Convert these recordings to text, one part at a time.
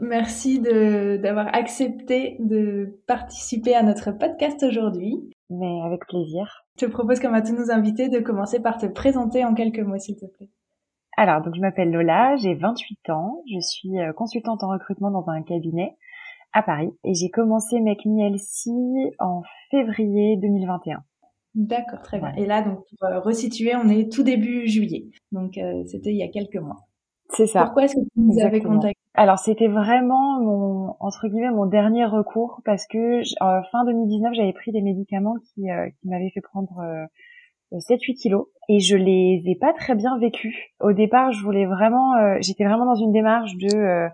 Merci d'avoir accepté de participer à notre podcast aujourd'hui. Mais avec plaisir. Je te propose, comme à tous nos invités, de commencer par te présenter en quelques mots, s'il te plaît. Alors, donc je m'appelle Lola, j'ai 28 ans, je suis euh, consultante en recrutement dans un cabinet à Paris et j'ai commencé Make Me en février 2021. D'accord, très bien. Et là, donc pour euh, resituer, on est tout début juillet, donc euh, c'était il y a quelques mois. C'est ça. Pourquoi est-ce que tu nous avais contacté? Alors c'était vraiment mon entre guillemets mon dernier recours parce que en fin 2019 j'avais pris des médicaments qui euh, qui m'avaient fait prendre 7-8 euh, kilos et je les ai pas très bien vécus. Au départ je voulais vraiment euh, j'étais vraiment dans une démarche de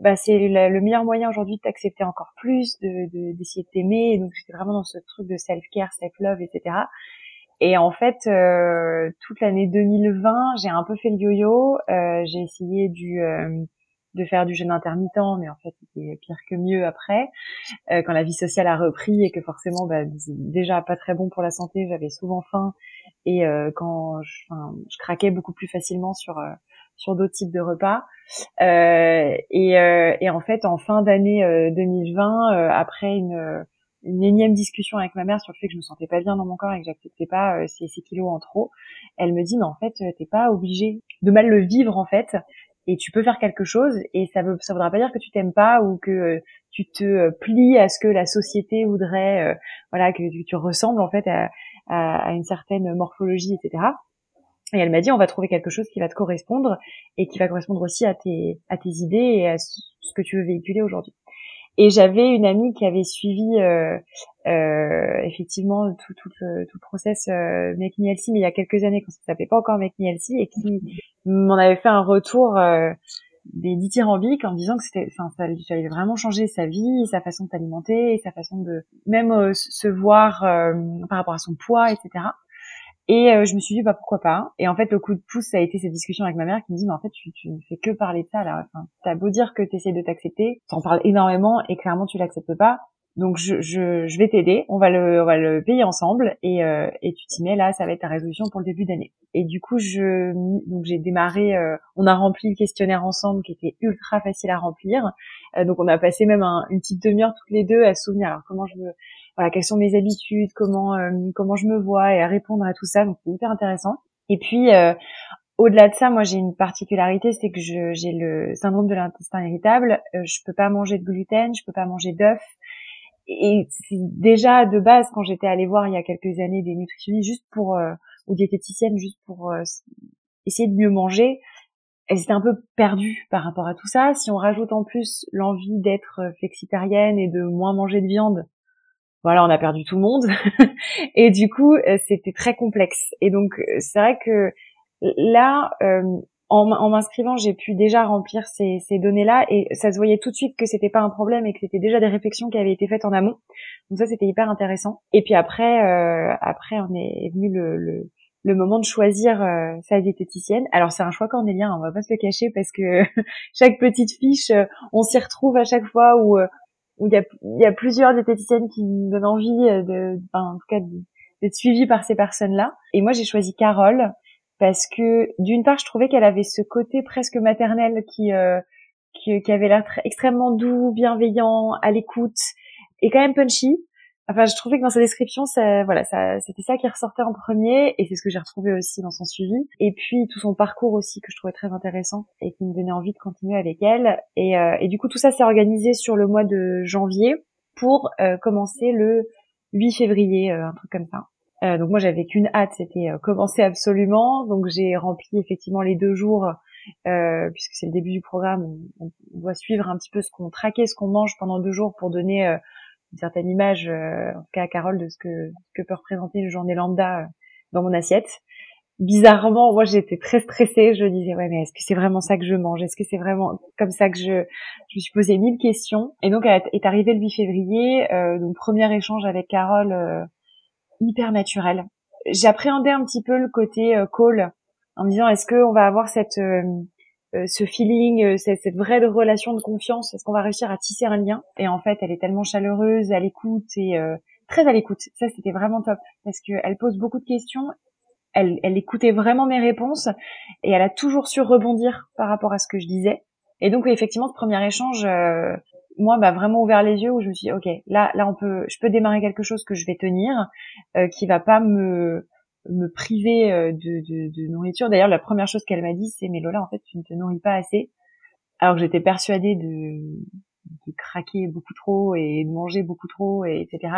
bah c'est le, meilleur moyen aujourd'hui de t'accepter encore plus, de d'essayer de t'aimer. Donc j'étais vraiment dans ce truc de self care, self love, etc. Et en fait, euh, toute l'année 2020, j'ai un peu fait le yo-yo. Euh, j'ai essayé du, euh, de faire du jeûne intermittent, mais en fait, c'était pire que mieux après. Euh, quand la vie sociale a repris et que forcément, bah, déjà pas très bon pour la santé, j'avais souvent faim. Et euh, quand je, je, craquais beaucoup plus facilement sur sur d'autres types de repas. Et, et, en fait, en fin d'année 2020, après une une énième discussion avec ma mère sur le fait que je me sentais pas bien dans mon corps et que j'acceptais pas euh, ces, kilos en trop, elle me dit mais en fait euh, t'es pas obligé de mal le vivre en fait et tu peux faire quelque chose et ça veut ça voudra pas dire que tu t'aimes pas ou que euh, tu te plies à ce que la société voudrait voilà que, tu ressembles en fait à, à, une certaine morphologie etc et elle m'a dit on va trouver quelque chose qui va te correspondre et qui va correspondre aussi à tes à tes idées et à ce que tu veux véhiculer aujourd'hui et j'avais une amie qui avait suivi euh, euh, effectivement tout, tout, le, tout le process euh, Make Me Healthy, mais il y a quelques années quand ça s'appelait pas encore Make Me Healthy, et qui m'en avait fait un retour euh, des dithyrambiques en disant que c'était, enfin, ça, ça avait vraiment changé sa vie, sa façon de s'alimenter, sa façon de même euh, se voir euh, par rapport à son poids, etc. Et euh, je me suis dit bah pourquoi pas. Et en fait le coup de pouce ça a été cette discussion avec ma mère qui me dit mais en fait tu, tu ne fais que parler de ça là. T'as beau dire que tu essaies de t'accepter, t'en parles énormément et clairement tu l'acceptes pas. Donc je, je, je vais t'aider, on va le on va le payer ensemble et, euh, et tu t'y mets là, ça va être ta résolution pour le début d'année. Et du coup je donc j'ai démarré, euh, on a rempli le questionnaire ensemble qui était ultra facile à remplir. donc on a passé même une petite demi-heure toutes les deux à se souvenir alors comment je veux voilà, quelles sont mes habitudes, comment euh, comment je me vois et à répondre à tout ça. Donc c'est hyper intéressant. Et puis euh, au-delà de ça, moi j'ai une particularité, c'est que j'ai le syndrome de l'intestin irritable. Euh, je peux pas manger de gluten, je peux pas manger d'œufs. Et déjà de base quand j'étais allée voir il y a quelques années des nutritionnistes juste pour euh, ou diététiciennes juste pour essayer de mieux manger, elles étaient un peu perdues par rapport à tout ça. Si on rajoute en plus l'envie d'être flexitarienne et de moins manger de viande, voilà, on a perdu tout le monde. et du coup, euh, c'était très complexe. Et donc, euh, c'est vrai que là, euh, en, m'inscrivant, j'ai pu déjà remplir ces, données-là et ça se voyait tout de suite que c'était pas un problème et que c'était déjà des réflexions qui avaient été faites en amont. Donc ça, c'était hyper intéressant. Et puis après, après, on est venu le, le, moment de choisir sa diététicienne. Alors c'est un choix cornélien, on va pas se le cacher parce que chaque petite fiche, on s'y retrouve à chaque fois où il y a, il y a plusieurs diététiciennes qui me donnent envie euh, de, enfin, en tout cas, d'être suivie par ces personnes-là. Et moi, j'ai choisi Carole parce que d'une part, je trouvais qu'elle avait ce côté presque maternel qui, euh, qui, qui, avait l'air extrêmement doux, bienveillant, à l'écoute et quand même punchy. Enfin, je trouvais que dans sa description, ça, voilà, ça, c'était ça qui ressortait en premier, et c'est ce que j'ai retrouvé aussi dans son suivi. Et puis tout son parcours aussi que je trouvais très intéressant et qui me donnait envie de continuer avec elle. Et, euh, et du coup, tout ça s'est organisé sur le mois de janvier pour euh, commencer le 8 février, euh, un truc comme ça. Euh, donc moi, j'avais qu'une hâte, c'était commencer absolument. Donc j'ai rempli effectivement les deux jours. puisque c'est le début du programme, on, on, doit suivre un petit peu ce qu'on traquait, ce qu'on mange pendant deux jours pour donner une certaine image, euh, en tout cas à Carole, de ce que, que peut représenter une journée lambda euh, dans mon assiette. bizarrement, moi j'étais très stressée. Je disais ouais mais est-ce que c'est vraiment ça que je mange? Est-ce que c'est vraiment comme ça que je je me suis posé mille questions? Et donc est arrivé le 8 février, euh, donc premier échange avec Carole euh, hyper naturel. J'appréhendais un petit peu le côté euh, call en me disant est-ce que on va avoir cette euh, ce feeling, cette, cette, vraie relation de confiance, est-ce qu'on va réussir à tisser un lien? Et en fait, elle est tellement chaleureuse, à l'écoute et très à l'écoute. Ça, c'était vraiment top parce qu'elle pose beaucoup de questions elle, elle écoutait vraiment mes réponses et elle a toujours su rebondir par rapport à ce que je disais. Et donc effectivement, ce premier échange, euh, moi, m'a vraiment ouvert les yeux où je me suis dit, ok, là, là, on peut, je peux démarrer quelque chose que je vais tenir, euh, qui va pas me me priver euh, de, de, de nourriture. D'ailleurs, la première chose qu'elle m'a dit, c'est mais Lola, en fait, tu ne te nourris pas assez. Alors que j'étais persuadée de, de craquer beaucoup trop et de manger beaucoup trop, et etc.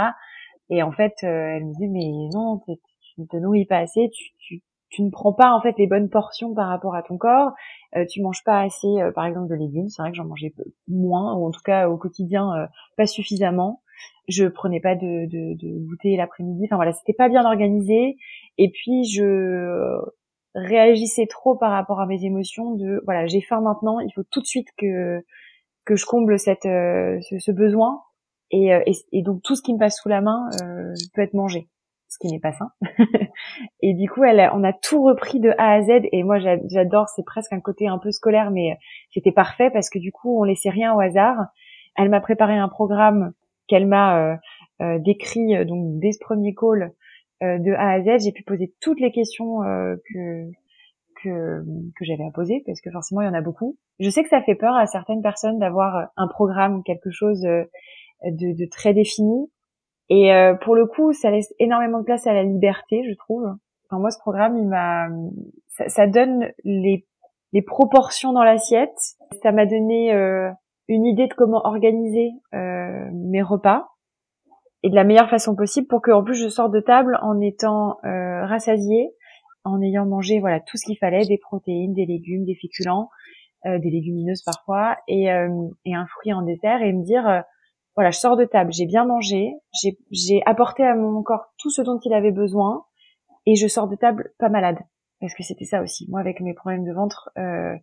Et en fait, euh, elle me dit mais non, tu ne te nourris pas assez, tu, tu, tu, ne prends pas en fait les bonnes portions par rapport à ton corps, euh, tu manges pas assez euh, par exemple de légumes, c'est vrai que j'en mangeais moins ou en tout cas au quotidien euh, pas suffisamment. Je prenais pas de, de, de goûter l'après-midi, enfin voilà, c'était pas bien organisé et puis je réagissais trop par rapport à mes émotions de voilà, j'ai faim maintenant, il faut tout de suite que que je comble cette euh, ce, ce, besoin et, et, et, donc tout ce qui me passe sous la main peut être mangé ce qui n'est pas sain. et du coup, elle, on a tout repris de A à Z. Et moi, j'adore, c'est presque un côté un peu scolaire, mais c'était parfait parce que du coup, on laissait rien au hasard. Elle m'a préparé un programme qu'elle m'a euh, euh, décrit euh, donc dès ce premier call de A à Z. J'ai pu poser toutes les questions que que, que j'avais à poser parce que forcément il y en a beaucoup. Je sais que ça fait peur à certaines personnes d'avoir un programme, quelque chose de, de très défini. Et euh, pour le coup, ça laisse énormément de place à la liberté, je trouve. Enfin, moi, ce programme, il m'a, ça, ça, donne les, les proportions dans l'assiette. Ça m'a donné euh, une idée de comment organiser euh, mes repas et de la meilleure façon possible pour que, en plus, je sorte de table en étant euh, rassasiée, en ayant mangé voilà tout ce qu'il fallait, des protéines, des légumes, des féculents, euh, des légumineuses parfois, et, et un fruit en dessert, et me dire voilà, je sors de table, j'ai bien mangé, j'ai apporté à mon corps tout ce dont il avait besoin, et je sors de table pas malade, parce que c'était ça aussi. Moi, avec mes problèmes de ventre, euh,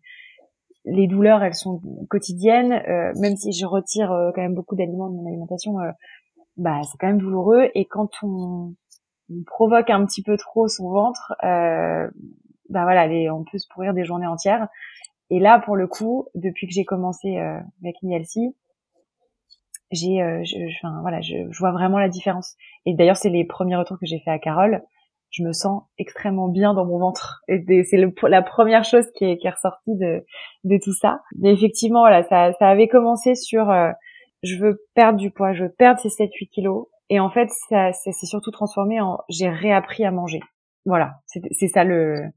les douleurs, elles sont quotidiennes, euh, même si je retire euh, quand même beaucoup d'aliments de mon alimentation, euh, bah c'est quand même douloureux. Et quand on, provoque un petit peu trop son ventre, euh, bah voilà, on peut se pourrir des journées entières. Et là, pour le coup, depuis que j'ai commencé avec Nielsi, j'ai euh, je, enfin voilà je, je, vois vraiment la différence et d'ailleurs c'est les premiers retours que j'ai fait à Carole je me sens extrêmement bien dans mon ventre. C'est la première chose qui est, ressortie de tout ça. Mais effectivement voilà ça avait commencé sur euh, je veux perdre du poids je veux perdre ces 7 8 kilos. Et en fait ça c'est surtout transformé en j'ai réappris à manger. Voilà. C'est ça le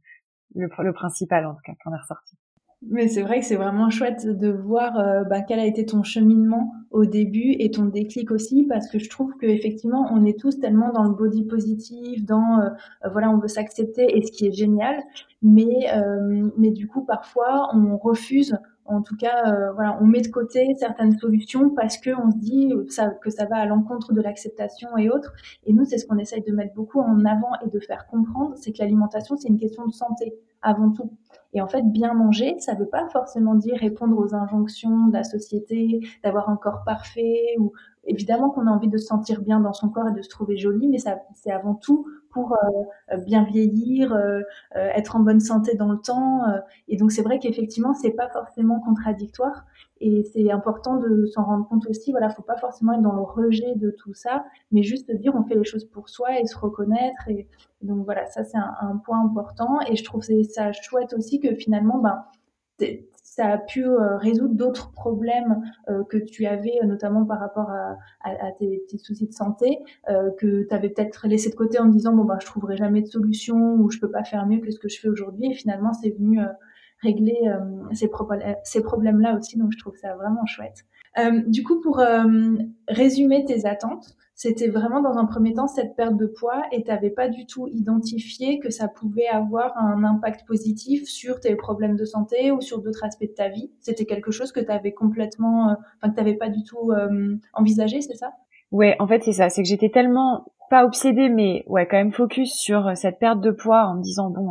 principal en tout cas qu'on est ressorti mais c'est vrai que c'est vraiment chouette de voir euh, bah, quel a été ton cheminement au début et ton déclic aussi, parce que je trouve qu'effectivement, on est tous tellement dans le body positif, dans euh, euh, voilà, on veut s'accepter et ce qui est génial, mais mais du coup parfois on refuse en tout cas, euh, voilà, on met de côté certaines solutions parce que on se dit que ça va à l'encontre de l'acceptation et autres. Et nous, c'est ce qu'on essaye de mettre beaucoup en avant et de faire comprendre, c'est que l'alimentation, c'est une question de santé avant tout. Et en fait, bien manger, ça ne veut pas forcément dire répondre aux injonctions de la société, d'avoir un corps parfait. Ou évidemment qu'on a envie de se sentir bien dans son corps et de se trouver joli, mais c'est avant tout pour euh, bien vieillir, euh, euh, être en bonne santé dans le temps. et donc c'est vrai qu'effectivement c'est pas forcément contradictoire et c'est important de s'en rendre compte aussi. Voilà, faut pas forcément être dans le rejet de tout ça, mais juste dire on fait les choses pour soi et se reconnaître. Et, donc voilà, ça c'est un, un, point important. Et je trouve ça chouette aussi que finalement, ben ça a pu euh, résoudre d'autres problèmes euh, que tu avais, euh, notamment par rapport à, à, tes petits soucis de santé, que tu avais peut-être laissé de côté en disant bon ben je trouverai jamais de solution ou je peux pas faire mieux que ce que je fais aujourd'hui. Et finalement, c'est venu régler ces, ces problèmes-là aussi. Donc je trouve ça vraiment chouette. du coup, pour résumer tes attentes, c'était vraiment dans un premier temps cette perte de poids et tu n'avais pas du tout identifié que ça pouvait avoir un impact positif sur tes problèmes de santé ou sur d'autres aspects de ta vie. C'était quelque chose que tu complètement, euh, enfin que tu n'avais pas du tout euh, envisagé, c'est ça? Ouais, en fait c'est ça, c'est que j'étais tellement pas obsédée, mais ouais, quand même focus sur cette perte de poids en me disant bon,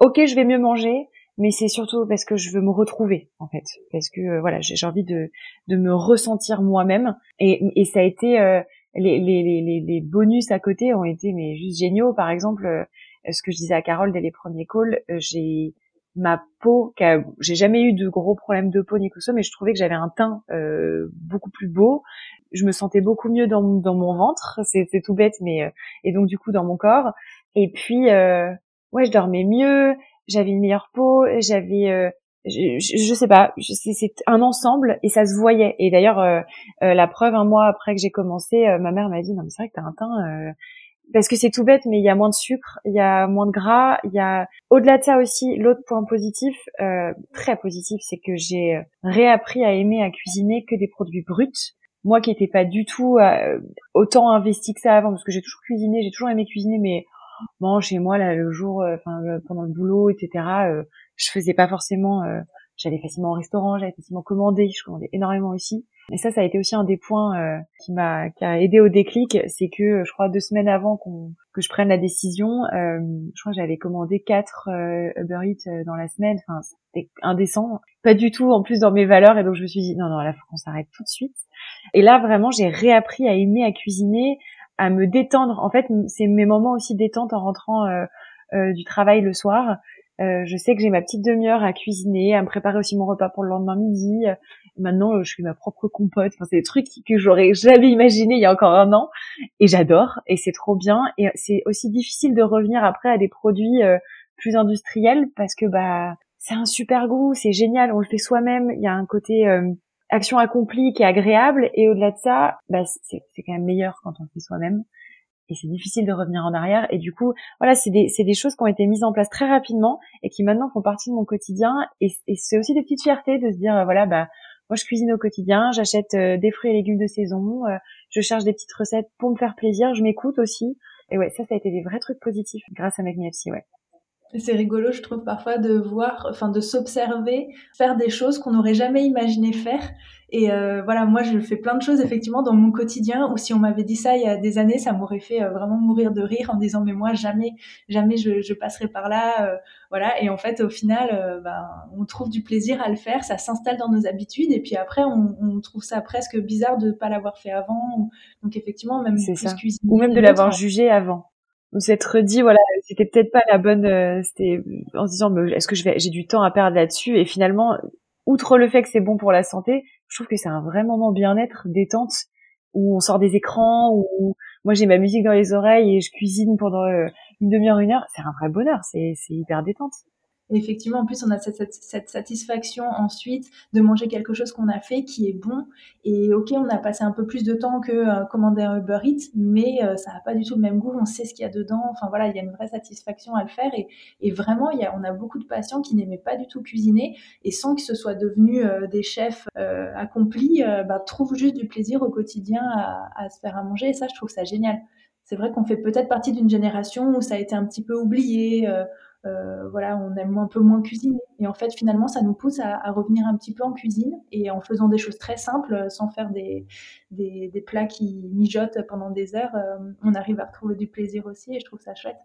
ok, je vais mieux manger, mais c'est surtout parce que je veux me retrouver en fait, parce que voilà, j'ai envie de de me ressentir moi-même, et, et ça a été les, les, les, les bonus à côté ont été mais juste géniaux. Par exemple, ce que je disais à Carole dès les premiers calls, j'ai ma peau, j'ai jamais eu de gros problèmes de peau ni quoi que ce soit, mais je trouvais que j'avais un teint euh, beaucoup plus beau. Je me sentais beaucoup mieux dans, dans mon ventre, c'est tout bête, mais euh, et donc du coup dans mon corps. Et puis euh, ouais, je dormais mieux, j'avais une meilleure peau, j'avais euh, je, je, sais pas, c'est un ensemble et ça se voyait. Et d'ailleurs, euh, la preuve, un mois après que j'ai commencé, ma mère m'a dit non mais c'est vrai que t'as un teint parce que c'est tout bête, mais il y a moins de sucre, il y a moins de gras, il y a au-delà de ça aussi l'autre point positif, euh, très positif, c'est que j'ai réappris à aimer à cuisiner que des produits bruts. Moi qui n'étais pas du tout euh, autant investi que ça avant, parce que j'ai toujours cuisiné, j'ai toujours aimé cuisiner, mais bon chez moi là le jour, euh, enfin pendant le boulot, etc. je faisais pas forcément, j'allais facilement au restaurant, j'allais facilement commander, je commandais énormément aussi. Et ça, ça a été aussi un des points euh, qui m'a qui a aidé au déclic, c'est que je crois deux semaines avant qu'on que je prenne la décision, euh, je crois que j'avais commandé quatre euh, Uber Eats euh, dans la semaine. Enfin, c'était indécent, pas du tout en plus dans mes valeurs. Et donc je me suis dit non non, là faut qu'on s'arrête tout de suite. Et là vraiment, j'ai réappris à aimer à cuisiner, à me détendre. En fait, c'est mes moments aussi détente en rentrant du travail le soir. Euh, je sais que j'ai ma petite demi-heure à cuisiner, à me préparer aussi mon repas pour le lendemain midi. Maintenant, euh, je fais ma propre compote. Enfin, c'est des trucs que j'aurais jamais imaginé il y a encore un an. Et j'adore. Et c'est trop bien. Et c'est aussi difficile de revenir après à des produits euh, plus industriels parce que bah c'est un super goût, c'est génial. On le fait soi-même. Il y a un côté action accomplie qui est agréable. Et au-delà de ça, bah, c'est quand même meilleur quand on le fait soi-même et c'est difficile de revenir en arrière. Et du coup, voilà, c'est des, des choses qui ont été mises en place très rapidement et qui maintenant font partie de mon quotidien. Et, c'est aussi des petites fiertés de se dire, voilà, bah, moi je cuisine au quotidien, j'achète euh, des fruits et légumes de saison, euh, je cherche des petites recettes pour me faire plaisir, je m'écoute aussi. Et ouais, ça, ça a été des vrais trucs positifs grâce à McMielsi, ouais. C'est rigolo, je trouve parfois de voir, enfin de s'observer, faire des choses qu'on n'aurait jamais imaginé faire. Et euh, voilà, moi je fais plein de choses effectivement dans mon quotidien. Ou si on m'avait dit ça il y a des années, ça m'aurait fait euh, vraiment mourir de rire en disant mais moi jamais, jamais je, je passerai par là. Euh, voilà. Et en fait au final, ben, on trouve du plaisir à le faire, ça s'installe dans nos habitudes. Et puis après on, on trouve ça presque bizarre de ne pas l'avoir fait avant. Donc effectivement même plus cuisiner. Ou même de l'avoir jugé avant on s'être dit voilà c'était peut-être pas la bonne euh, c'était en se disant est-ce que je vais j'ai du temps à perdre là-dessus? Et finalement outre le fait que c'est bon pour la santé je trouve que c'est un vrai moment bien-être détente où on sort des écrans où moi j'ai ma musique dans les oreilles et je cuisine pendant euh, une demi-heure une heure. C'est un vrai bonheur c'est c'est hyper détente effectivement, en plus, on a cette, satisfaction ensuite de manger quelque chose qu'on a fait qui est bon. Et ok, on a passé un peu plus de temps que euh, commander un Uber Eats, mais euh, ça n'a pas du tout le même goût. On sait ce qu'il y a dedans. Enfin voilà, il y a une vraie satisfaction à le faire. Et, vraiment, il y a, on a beaucoup de patients qui n'aimaient pas du tout cuisiner et sans que ce soit devenu euh, des chefs accomplis, bah, trouvent juste du plaisir au quotidien à, à se faire à manger. Et ça, je trouve ça génial. C'est vrai qu'on fait peut-être partie d'une génération où ça a été un petit peu oublié euh, voilà, on aime un peu moins cuisiner. Et en fait, finalement, ça nous pousse à, revenir un petit peu en cuisine et en faisant des choses très simples, euh, sans faire des, des, plats qui mijotent pendant des heures, euh, on arrive à retrouver du plaisir aussi et je trouve ça chouette.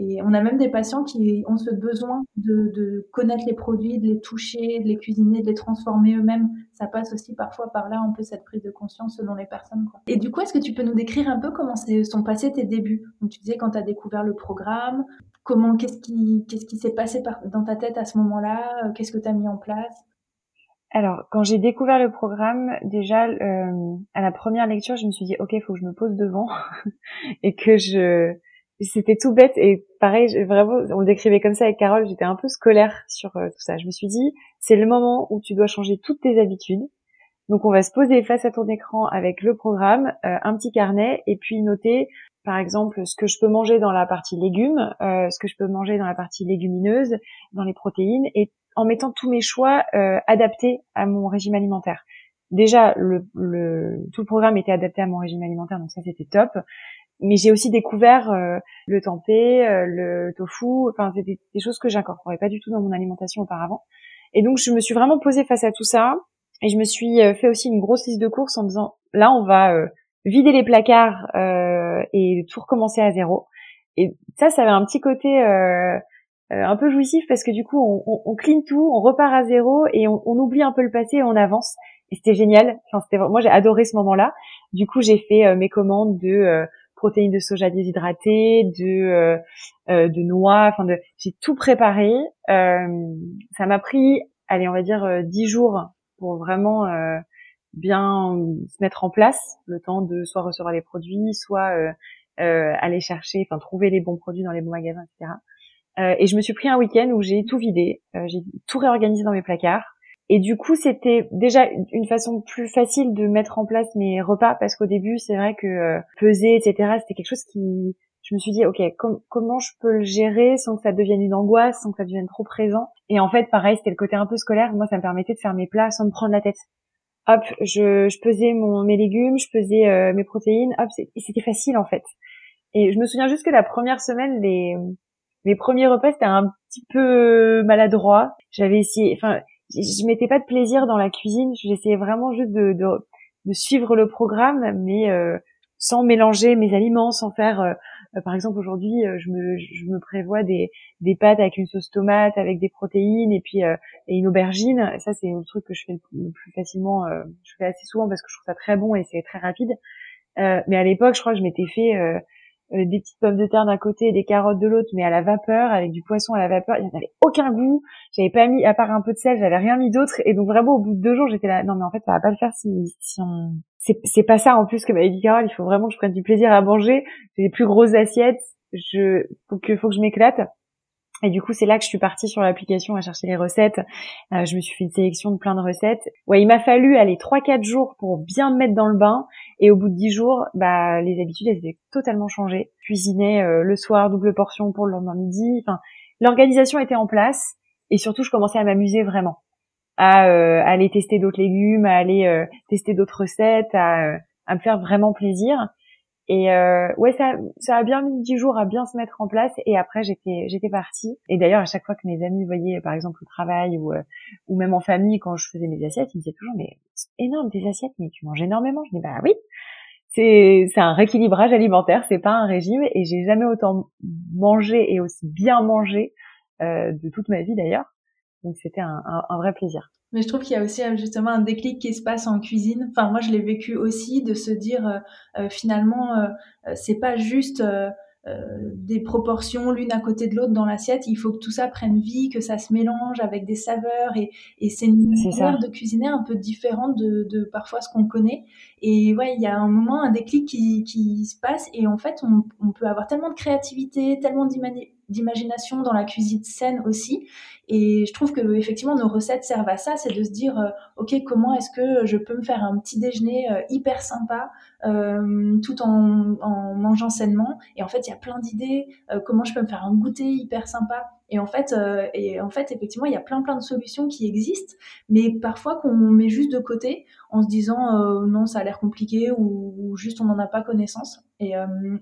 Et on a même des patients qui ont ce besoin de, connaître les produits, de les toucher, de les cuisiner, de les transformer eux-mêmes. Ça passe aussi parfois par là un peu cette prise de conscience selon les personnes. Et du coup, est-ce que tu peux nous décrire un peu comment sont passés tes débuts? Donc, Tu disais quand tu as découvert le programme, comment, qu'est-ce qui, qu'est-ce qui s'est passé dans ta tête à ce moment-là euh, Qu'est-ce que tu as mis en place? Alors, quand j'ai découvert le programme, déjà euh, à la première lecture, je me suis dit ok, faut que je me pose devant et que je c'était tout bête et pareil, vraiment, on le décrivait comme ça avec Carole, j'étais un peu scolaire sur euh, tout ça. Je me suis dit, c'est le moment où tu dois changer toutes tes habitudes. Donc on va se poser face à ton écran avec le programme, euh, un petit carnet et puis noter par exemple ce que je peux manger dans la partie légumes, euh, ce que je peux manger dans la partie légumineuse, dans les protéines et en mettant tous mes choix adaptés à mon régime alimentaire. Déjà tout le programme était adapté à mon régime alimentaire donc ça c'était top. Mais j'ai aussi découvert euh, le tempeh, euh, le tofu, enfin c'est des, choses que j'incorporais pas du tout dans mon alimentation auparavant. Et donc je me suis vraiment posée face à tout ça et je me suis euh, fait aussi une grosse liste de courses en disant là on va vider les placards et tout recommencer à zéro. Et ça, ça avait un petit côté un peu jouissif parce que du coup, on, on, on, clean tout, on repart à zéro et on, on oublie un peu le passé et on avance. Et c'était génial. Enfin, c'était moi j'ai adoré ce moment-là. Du coup, j'ai fait mes commandes de protéines de soja déshydratées, de euh, euh, de noix, enfin de j'ai tout préparé. Euh, ça m'a pris, allez, on va dire dix jours pour vraiment bien se mettre en place, le temps de soit recevoir les produits, soit aller chercher, enfin trouver les bons produits dans les bons magasins, etc. et je me suis pris un week-end où j'ai tout vidé, j'ai tout réorganisé dans mes placards. Et du coup, c'était déjà une façon plus facile de mettre en place mes repas parce qu'au début, c'est vrai que euh, peser, etc., c'était quelque chose qui, je me suis dit, ok, comment je peux le gérer sans que ça devienne une angoisse, sans que ça devienne trop présent? Et en fait, pareil, c'était le côté un peu scolaire. Moi, ça me permettait de faire mes plats sans me prendre la tête. Hop, je, je pesais mon, mes légumes, je pesais euh, mes protéines. Hop, c'était facile en fait. Et je me souviens juste que la première semaine, les, les premiers repas, c'était un petit peu maladroit. J'avais essayé, enfin, je mettais pas de plaisir dans la cuisine. J'essayais vraiment juste de, de, de, suivre le programme, mais euh, sans mélanger mes aliments, sans faire. Euh, par exemple, aujourd'hui, je me, je me prévois des, des pâtes avec une sauce tomate, avec des protéines et puis et une aubergine. Ça, c'est un truc que je fais le plus facilement. je fais assez souvent parce que je trouve ça très bon et c'est très rapide. mais à l'époque, je crois que je m'étais fait euh, des petites pommes de terre d'un côté et des carottes de l'autre, mais à la vapeur, avec du poisson à la vapeur. Il n'y avait aucun goût. J'avais pas mis, à part un peu de sel, j'avais rien mis d'autre. Et donc vraiment, au bout de deux jours, j'étais là, non mais en fait, ça va pas le faire si, si on... C'est pas ça en plus que m'avait dit Carole, il faut vraiment que je prenne du plaisir à manger. J'ai des plus grosses assiettes. Je, faut que, faut que je m'éclate. Et du coup, c'est là que je suis partie sur l'application à chercher les recettes. Euh, je me suis fait une sélection de plein de recettes. Ouais, il m'a fallu aller 3-4 jours pour bien me mettre dans le bain. Et au bout de 10 jours, bah, les habitudes, elles étaient totalement changées. Cuisiner euh, le soir, double portion pour le lendemain midi. Enfin, l'organisation était en place. Et surtout, je commençais à m'amuser vraiment. À, euh, aller tester d'autres légumes, à aller tester d'autres recettes, à, à me faire vraiment plaisir. Et euh, ouais, ça, a bien mis dix jours à bien se mettre en place. Et après, j'étais, j'étais partie. Et d'ailleurs, à chaque fois que mes amis voyaient, par exemple, au travail ou, euh, même en famille, quand je faisais mes assiettes, ils me disaient toujours, mais c'est énorme tes assiettes, mais tu manges énormément. Je dis, bah oui, c'est, c'est un rééquilibrage alimentaire, c'est pas un régime. Et j'ai jamais autant mangé et aussi bien mangé euh, de toute ma vie d'ailleurs. Donc c'était un, un, un vrai plaisir. Mais je trouve qu'il y a aussi euh, justement un déclic qui se passe en cuisine. Enfin, moi, je l'ai vécu aussi de se dire euh, euh finalement, euh, c'est pas juste des proportions l'une à côté de l'autre dans l'assiette. Il faut que tout ça prenne vie, que ça se mélange avec des saveurs et, et c'est une manière de cuisiner un peu différente de, de parfois ce qu'on connaît. Et ouais, il y a un moment, un déclic qui, qui se passe et en fait, on, on peut avoir tellement de créativité, tellement d'imagination dans la cuisine saine aussi. Et je trouve que effectivement nos recettes servent à ça, c'est de se dire euh, ok comment est-ce que je peux me faire un petit déjeuner euh, hyper sympa euh, tout en, en, mangeant sainement. Et en fait il y a plein d'idées comment je peux me faire un goûter hyper sympa. Et en fait et en fait effectivement il y a plein plein de solutions qui existent, mais parfois qu'on met juste de côté en se disant non ça a l'air compliqué ou, ou, juste on n'en a pas connaissance. Et,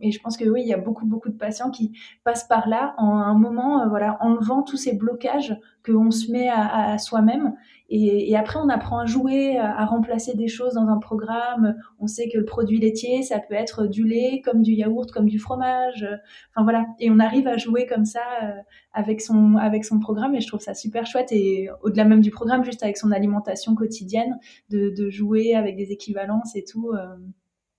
et, je pense que oui il y a beaucoup beaucoup de patients qui passent par là en un moment voilà enlevant tous ces blocages qu'on se met à, soi-même. Et, après, on apprend à jouer, à, remplacer des choses dans un programme. On sait que le produit laitier, ça peut être du lait, comme du yaourt, comme du fromage. Enfin voilà. Et on arrive à jouer comme ça euh, avec son avec son programme. Et je trouve ça super chouette. Et au-delà même du programme, juste avec son alimentation quotidienne, de, jouer avec des équivalences et tout.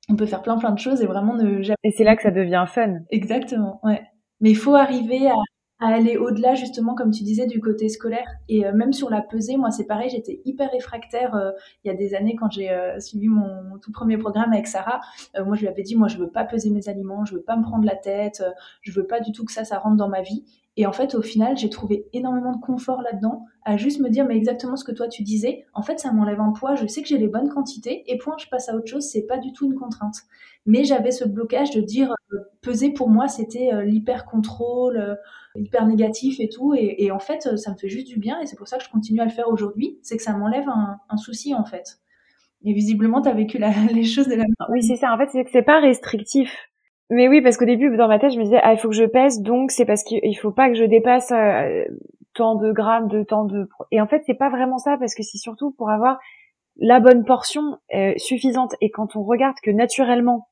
On peut faire plein plein de choses et vraiment ne jamais... Et c'est là que ça devient fun. Exactement, ouais. Mais il faut arriver à, à aller au-delà justement comme tu disais du côté scolaire et euh, même sur la pesée moi c'est pareil j'étais hyper réfractaire euh, il y a des années quand j'ai euh, suivi mon, tout premier programme avec Sarah moi je lui avais dit moi je veux pas peser mes aliments je veux pas me prendre la tête je veux pas du tout que ça ça rentre dans ma vie et en fait, au final, j'ai trouvé énormément de confort là-dedans, à juste me dire, mais exactement ce que toi tu disais. En fait, ça m'enlève un poids, je sais que j'ai les bonnes quantités, et point, je passe à autre chose, c'est pas du tout une contrainte. Mais j'avais ce blocage de dire, euh, peser pour moi, c'était euh, l'hyper-contrôle, euh, hyper négatif et tout. Et, en fait, ça me fait juste du bien, et c'est pour ça que je continue à le faire aujourd'hui, c'est que ça m'enlève un, souci, en fait. Et visiblement, tu as vécu les choses de la même Oui, c'est ça. En fait, c'est que c'est pas restrictif. Mais oui, parce qu'au début, dans ma tête, je me disais, ah, il faut que je pèse, donc c'est parce qu'il faut pas que je dépasse euh, tant de grammes, de tant de... Et en fait, c'est pas vraiment ça, parce que c'est surtout pour avoir la bonne portion suffisante. Et quand on regarde que naturellement,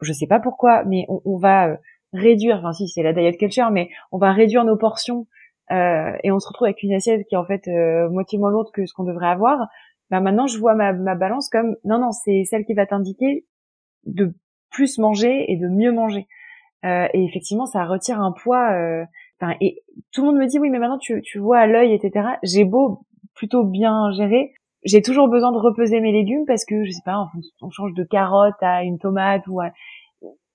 je sais pas pourquoi, mais on, on va réduire, enfin si c'est la diet culture, mais on va réduire nos portions euh, et on se retrouve avec une assiette qui est en fait euh, moitié moins lourde que ce qu'on devrait avoir. Bah maintenant je vois ma, ma balance comme non non c'est celle qui va t'indiquer de plus manger et de mieux manger. Euh, et effectivement ça retire un poids. Euh, enfin et tout le monde me dit oui mais maintenant tu, tu vois à l'œil etc. J'ai beau plutôt bien gérer, j'ai toujours besoin de repeser mes légumes parce que je sais pas on change de carotte à une tomate ou à,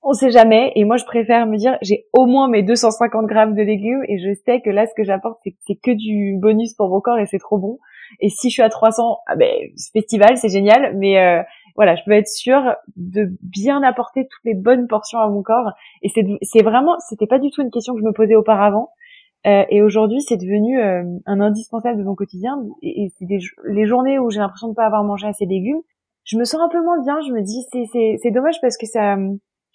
on sait jamais. Et moi, je préfère me dire, j'ai au moins mes 250 grammes de légumes et je sais que là, ce que j'apporte, c'est que du bonus pour mon corps et c'est trop bon. Et si je suis à 300, ah ben, festival, c'est génial. Mais euh, voilà, je peux être sûre de bien apporter toutes les bonnes portions à mon corps. Et c'est vraiment, c'était pas du tout une question que je me posais auparavant. Euh, et aujourd'hui, c'est devenu euh, un indispensable de mon quotidien. Et, et c'est les journées où j'ai l'impression de pas avoir mangé assez de légumes, je me sens un peu moins bien. Je me dis, c'est dommage parce que ça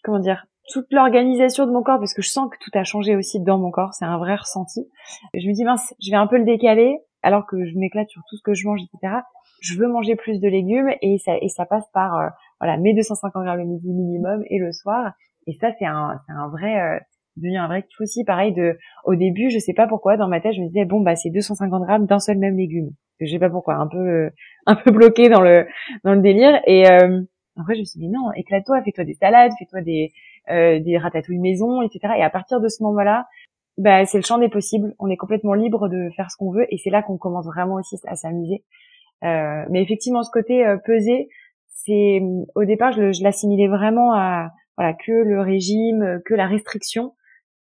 comment dire, toute l'organisation de mon corps, parce que je sens que tout a changé aussi dans mon corps, c'est un vrai ressenti. Je me dis, mince, je vais un peu le décaler, alors que je m'éclate sur tout ce que je mange, etc. Je veux manger plus de légumes, et ça, et ça passe par, euh, voilà, mes 250 grammes le midi minimum, et le soir. Et ça, c'est un, un vrai, euh, devenu un vrai kiff aussi. Pareil, de, au début, je sais pas pourquoi, dans ma tête, je me disais, bon, bah, c'est 250 grammes d'un seul même légume. Je sais pas pourquoi, un peu, euh, un peu bloqué dans le, dans le délire. Et, euh, après, je me suis dit non, éclate-toi, fais-toi des salades, fais-toi des euh, des ratatouilles maison, etc. Et à partir de ce moment-là, bah, c'est le champ des possibles. On est complètement libre de faire ce qu'on veut, et c'est là qu'on commence vraiment aussi à s'amuser. Euh, mais effectivement, ce côté euh, peser, c'est au départ, je, je l'assimilais vraiment à voilà que le régime, que la restriction.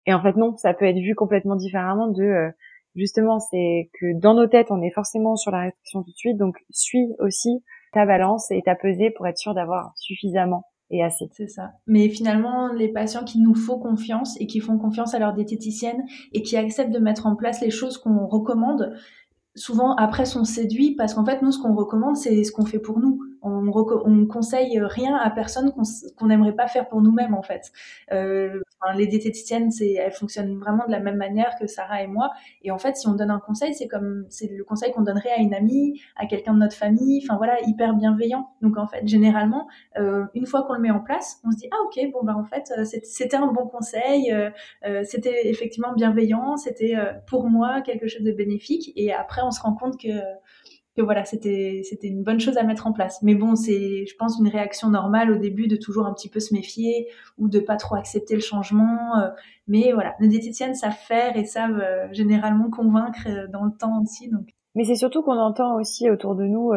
Et en fait, non, ça peut être vu complètement différemment de euh, justement, c'est que dans nos têtes, on est forcément sur la restriction tout de suite, donc suis aussi ta balance et ta pesée pour être sûr d'avoir suffisamment et assez. C'est ça. Mais finalement, les patients qui nous font confiance et qui font confiance à leur diététicienne et qui acceptent de mettre en place les choses qu'on recommande, souvent après sont séduits parce qu'en fait, nous, ce qu'on recommande, c'est ce qu'on fait pour nous on, on conseille rien à personne qu'on n'aimerait pas faire pour nous-mêmes en fait. Euh, les diététiciennes, elles fonctionnent vraiment de la même manière que Sarah et moi. Et en fait, si on donne un conseil, c'est comme c'est le conseil qu'on donnerait à une amie, à quelqu'un de notre famille. Enfin voilà, hyper bienveillant. Donc en fait, généralement, euh, une fois qu'on le met en place, on se dit ah ok bon bah en fait euh, c'était un bon conseil, euh, euh, c'était effectivement bienveillant, c'était euh, pour moi quelque chose de bénéfique. Et après, on se rend compte que que voilà, c'était c'était une bonne chose à mettre en place. Mais bon, c'est, je pense, une réaction normale au début de toujours un petit peu se méfier ou de pas trop accepter le changement. Euh, mais voilà, les diététiciennes savent faire et savent euh, généralement convaincre euh, dans le temps aussi. Donc. Mais c'est surtout qu'on entend aussi autour de nous,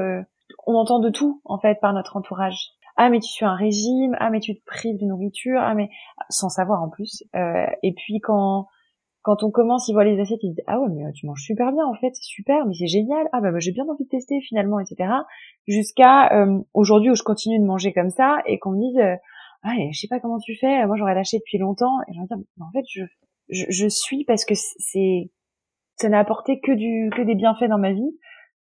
on entend de tout en fait par notre entourage. Ah mais tu suis un régime, ah mais tu te prives de nourriture, ah mais sans savoir en plus. et puis quand quand on commence, ils voient les assiettes, ils disent ah ouais mais euh, tu manges super bien en fait, c'est super, mais c'est génial. Ah bah, bah j'ai bien envie de tester finalement, etc. Jusqu'à euh, aujourd'hui où je continue de manger comme ça et qu'on me dise euh, ah je sais pas comment tu fais, moi j'aurais lâché depuis longtemps. Et je vais dire en fait je, je, suis parce que c'est ça n'a apporté que du que des bienfaits dans ma vie.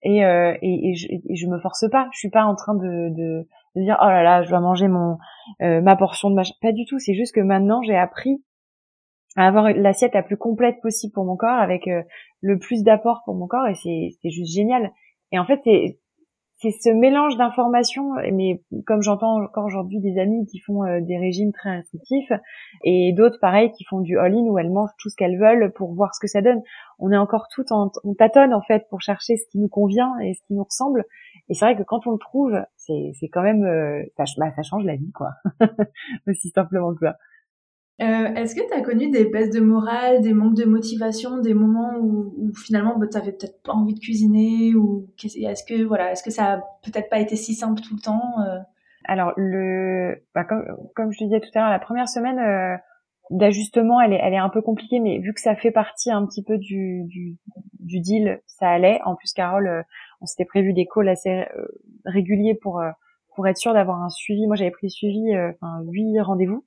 Et euh, et, je, et, je, me force pas, je suis pas en train de, de, de dire oh là là je dois manger mon ma portion de machin, pas du tout, c'est juste que maintenant j'ai appris à avoir l'assiette la plus complète possible pour mon corps avec euh, le plus d'apport pour mon corps et c'est juste génial. Et en fait, c'est c'est ce mélange d'informations, mais comme j'entends encore aujourd'hui des amis qui font euh, des régimes très restrictifs et d'autres pareil qui font du all-in où elles mangent tout ce qu'elles veulent pour voir ce que ça donne. On est encore tout en on tâtonne en fait pour chercher ce qui nous convient et ce qui nous ressemble. Et c'est vrai que quand on le trouve, c'est quand même euh, ça, bah, ça change la vie quoi, aussi simplement que ça. Euh, est-ce que tu as connu des baisses de morale, des manques de motivation, des moments où, où finalement bah, tu avais peut-être pas envie de cuisiner ou est-ce que voilà, est-ce que ça a peut-être pas été si simple tout le temps euh? Alors le, bah, comme, comme je te disais tout à l'heure, la première semaine euh, d'ajustement, elle est, elle est un peu compliquée, mais vu que ça fait partie un petit peu du, du, du deal, ça allait. En plus, Carole, euh, on s'était prévu des calls assez réguliers pour pour être sûr d'avoir un suivi. Moi, j'avais pris suivi, enfin huit rendez-vous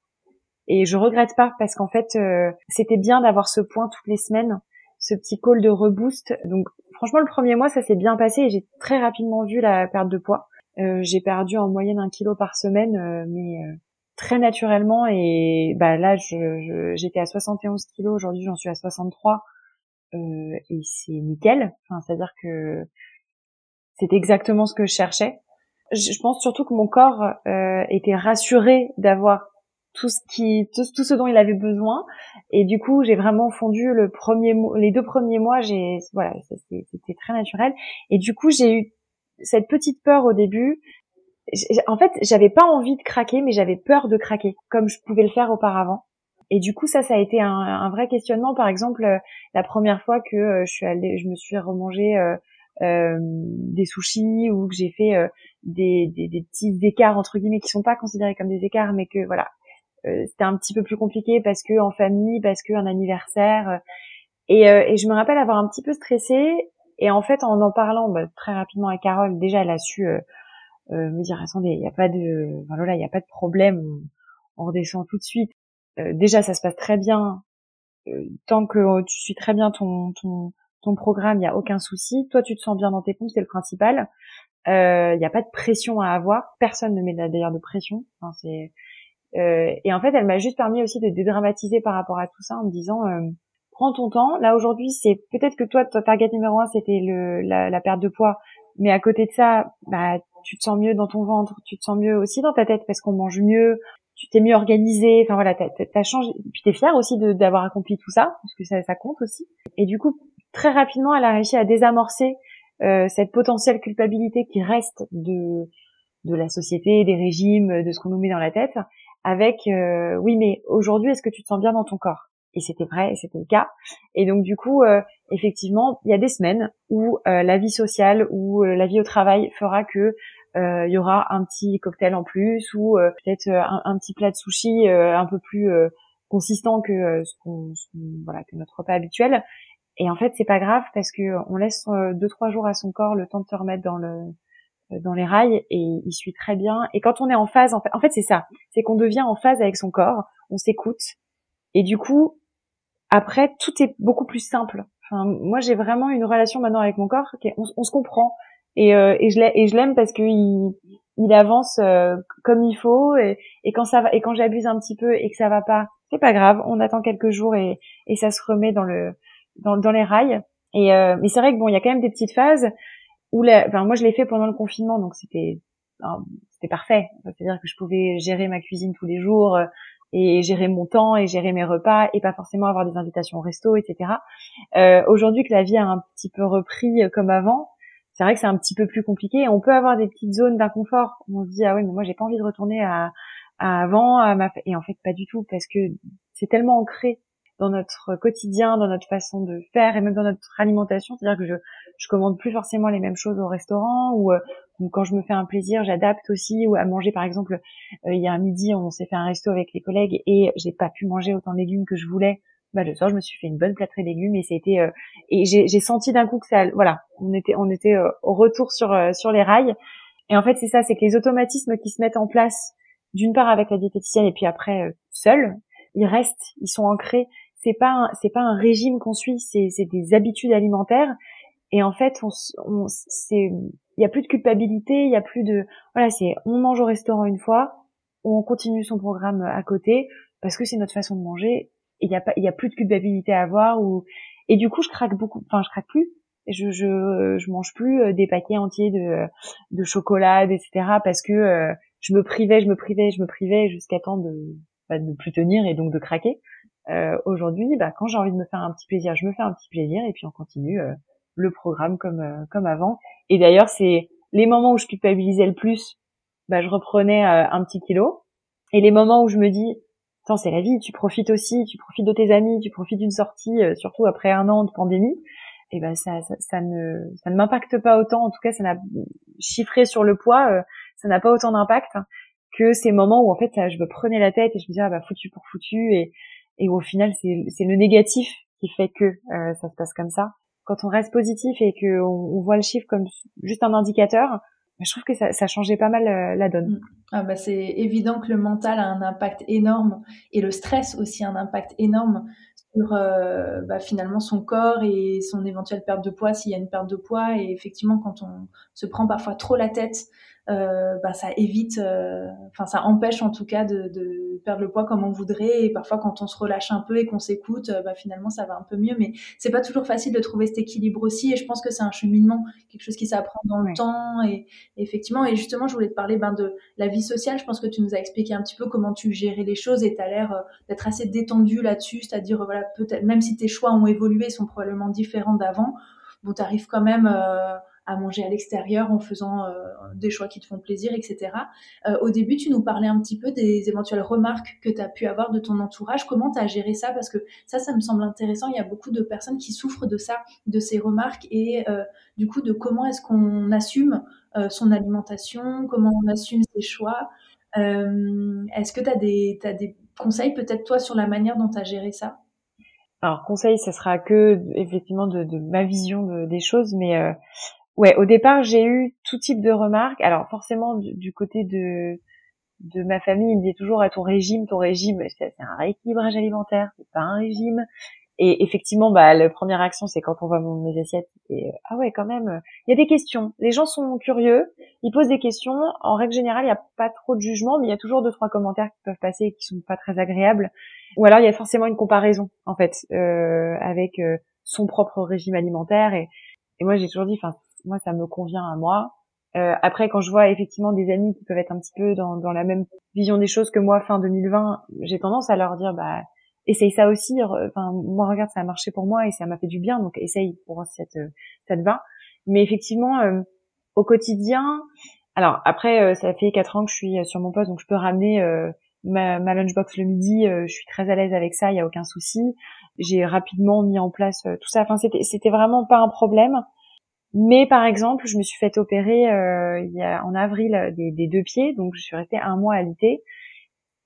et je regrette pas parce qu'en fait, euh, c'était bien d'avoir ce point toutes les semaines, ce petit call de reboost. Donc franchement, le premier mois, ça s'est bien passé et j'ai très rapidement vu la perte de poids. Euh, j'ai perdu en moyenne un kilo par semaine, euh, mais très naturellement. Et bah là, j'étais à 71 kilos. Aujourd'hui, j'en suis à 63. et c'est nickel. Enfin, c'est-à-dire que c'est exactement ce que je cherchais. je pense surtout que mon corps euh, était rassuré d'avoir tout ce qui tout, ce dont il avait besoin. Et du coup j'ai vraiment fondu le premier les deux premiers mois j'ai voilà c'était très naturel. Et du coup j'ai eu cette petite peur au début. En fait j'avais pas envie de craquer mais j'avais peur de craquer comme je pouvais le faire auparavant. Et du coup ça ça a été un, vrai questionnement. Par exemple euh, la première fois que euh, je suis allée je me suis remangé euh, euh, des sushis ou que j'ai fait des, des, des, petits écarts entre guillemets qui sont pas considérés comme des écarts mais que voilà c'était un petit peu plus compliqué parce que en famille, parce que un anniversaire. Euh, et, euh, et je me rappelle avoir un petit peu stressé. Et en fait, en en parlant bah, très rapidement à Carole, déjà, elle a su me dire attendez, il n'y a pas de, voilà, il y a pas de problème, on, redescend tout de suite. déjà, ça se passe très bien. tant que tu suis très bien ton ton ton programme, il n'y a aucun souci. Toi, tu te sens bien dans tes pompes, c'est le principal. Il n'y a pas de pression à avoir. Personne ne met d'ailleurs de pression. Enfin, c'est euh, et en fait, elle m'a juste permis aussi de dédramatiser par rapport à tout ça en me disant euh, prends ton temps. Là aujourd'hui, c'est peut-être que toi, ta target numéro un, c'était le la, la, perte de poids, mais à côté de ça, bah tu te sens mieux dans ton ventre, tu te sens mieux aussi dans ta tête parce qu'on mange mieux, tu t'es mieux organisé. Enfin voilà, t'as as changé. Puis t'es fière aussi d'avoir accompli tout ça parce que ça, ça compte aussi. Et du coup, très rapidement, elle a réussi à désamorcer euh, cette potentielle culpabilité qui reste de de la société, des régimes, de ce qu'on nous met dans la tête, avec euh, oui mais aujourd'hui est-ce que tu te sens bien dans ton corps? Et c'était vrai et c'était le cas. Et donc du coup euh, effectivement il y a des semaines où euh, la vie sociale ou la vie au travail fera que il y aura un petit cocktail en plus ou peut-être un, petit plat de sushi un peu plus consistant que ce qu'on voilà que notre repas habituel. Et en fait c'est pas grave parce que on laisse deux trois jours à son corps le temps de se remettre dans le euh, dans les rails et il suit très bien. Et quand on est en phase, en fait, en fait c'est ça, c'est qu'on devient en phase avec son corps, on s'écoute et du coup après tout est beaucoup plus simple. Enfin, moi j'ai vraiment une relation maintenant avec mon corps, on, se comprend et, euh, et je l'aime parce que il, avance euh, comme il faut et, et, quand ça va et quand j'abuse un petit peu et que ça va pas, c'est pas grave, on attend quelques jours et, et ça se remet dans le dans, dans les rails. Et euh, mais c'est vrai que bon, il y a quand même des petites phases enfin moi je l'ai fait pendant le confinement, donc c'était c'était parfait. C'est-à-dire que je pouvais gérer ma cuisine tous les jours euh, et gérer mon temps et gérer mes repas et pas forcément avoir des invitations au resto, etc. Euh, Aujourd'hui que la vie a un petit peu repris euh, comme avant, c'est vrai que c'est un petit peu plus compliqué. On peut avoir des petites zones d'inconfort. On se dit ah oui mais moi j'ai pas envie de retourner à, à avant à ma et en fait pas du tout parce que c'est tellement ancré dans notre quotidien, dans notre façon de faire et même dans notre alimentation. C'est-à-dire que je, je commande plus forcément les mêmes choses au restaurant ou, euh, quand je me fais un plaisir, j'adapte aussi ou à manger par exemple. Euh, il y a un midi, on s'est fait un resto avec les collègues et j'ai pas pu manger autant de légumes que je voulais. Bah, le soir, je me suis fait une bonne plâtrée de légumes et c'était euh, et j'ai senti d'un coup que ça, voilà, on était on était au retour sur sur les rails. Et en fait, c'est ça, c'est que les automatismes qui se mettent en place, d'une part avec la diététicienne et puis après seuls, ils restent, ils sont ancrés c'est pas c'est pas un régime qu'on suit, c'est c'est des habitudes alimentaires. Et en fait, on, on c'est il y a plus de culpabilité, il y a plus de voilà, c'est on mange au restaurant une fois, on continue son programme à côté parce que c'est notre façon de manger. Il y a pas il y a plus de culpabilité à avoir ou et du coup je craque beaucoup, enfin je craque plus. Je, je, je mange plus euh, des paquets entiers de, de chocolat, etc. parce que euh, je me privais, je me privais, je me privais jusqu'à temps de, bah, de plus tenir et donc de craquer. Euh, Aujourd'hui, bah, quand j'ai envie de me faire un petit plaisir, je me fais un petit plaisir et puis on continue euh, le programme comme euh, comme avant. Et d'ailleurs, c'est les moments où je culpabilisais le plus, bah, je reprenais euh, un petit kilo. Et les moments où je me dis, attends, c'est la vie, tu profites aussi, tu profites de tes amis, tu profites d'une sortie, surtout après un an de pandémie. Et ben ça, ça, ça ne ça ne m'impacte pas autant. En tout cas, ça n'a chiffré sur le poids, ça n'a pas autant d'impact que ces moments où en fait je me prenais la tête et je me disais ah bah foutu pour foutu et et au final c'est le négatif qui fait que euh, ça se passe comme ça. Quand on reste positif et que on, voit le chiffre comme juste un indicateur, bah, je trouve que ça, ça changeait pas mal euh, la donne. Mm. Ah bah c'est évident que le mental a un impact énorme et le stress aussi a un impact énorme sur euh, bah, finalement son corps et son éventuelle perte de poids s'il y a une perte de poids et effectivement quand on se prend parfois trop la tête bah, ça évite, euh, enfin ça empêche en tout cas de, de, perdre le poids comme on voudrait. Et parfois quand on se relâche un peu et qu'on s'écoute, euh, bah, finalement ça va un peu mieux. Mais c'est pas toujours facile de trouver cet équilibre aussi. Et je pense que c'est un cheminement, quelque chose qui s'apprend dans le temps. Et, effectivement, et justement, je voulais te parler ben, de la vie sociale. Je pense que tu nous as expliqué un petit peu comment tu gérais les choses et tu as l'air d'être assez détendu là-dessus. C'est-à-dire, voilà, peut-être même si tes choix ont évolué, sont probablement différents d'avant. Bon, tu arrives quand même à manger à l'extérieur en faisant euh, des choix qui te font plaisir, etc. Euh, au début, tu nous parlais un petit peu des éventuelles remarques que tu as pu avoir de ton entourage. Comment tu as géré ça? Parce que ça, ça me semble intéressant. Il y a beaucoup de personnes qui souffrent de ça, de ces remarques et euh, du coup de comment est-ce qu'on assume son alimentation, comment on assume ses choix? est-ce que tu as des, as des conseils peut-être toi sur la manière dont tu as géré ça? Alors conseil, ce sera que effectivement de, de ma vision des choses, mais euh, Ouais, au départ, j'ai eu tout type de remarques. Alors forcément, du, côté de de ma famille, ils me disaient toujours à ton régime, ton régime, c'est un rééquilibrage alimentaire, c'est pas un régime. Et effectivement, bah, la première action, c'est quand on voit mes assiettes, et euh, ah ouais, quand même, il y a des questions. Les gens sont curieux, ils posent des questions. En règle générale, il n'y a pas trop de jugement, mais il y a toujours deux trois commentaires qui peuvent passer et qui sont pas très agréables. Ou alors, il y a forcément une comparaison, en fait, euh, avec euh, son propre régime alimentaire. Et, et moi, j'ai toujours dit, enfin, moi ça me convient à moi. Euh, après, quand je vois effectivement des amis qui peuvent être un petit peu dans, dans la même vision des choses que moi fin 2020, j'ai tendance à leur dire bah essaye ça aussi. Enfin moi regarde ça a marché pour moi et ça m'a fait du bien donc essaye pour voir si ça te, ça te va. Mais effectivement euh, au quotidien, alors après euh, ça fait quatre ans que je suis sur mon poste donc je peux ramener ma, ma, lunchbox le midi. je suis très à l'aise avec ça, il y a aucun souci. J'ai rapidement mis en place tout ça. Enfin c'était c'était vraiment pas un problème. Mais par exemple, je me suis fait opérer euh, il y a, en avril euh, des, deux pieds, donc je suis restée un mois à l'IT.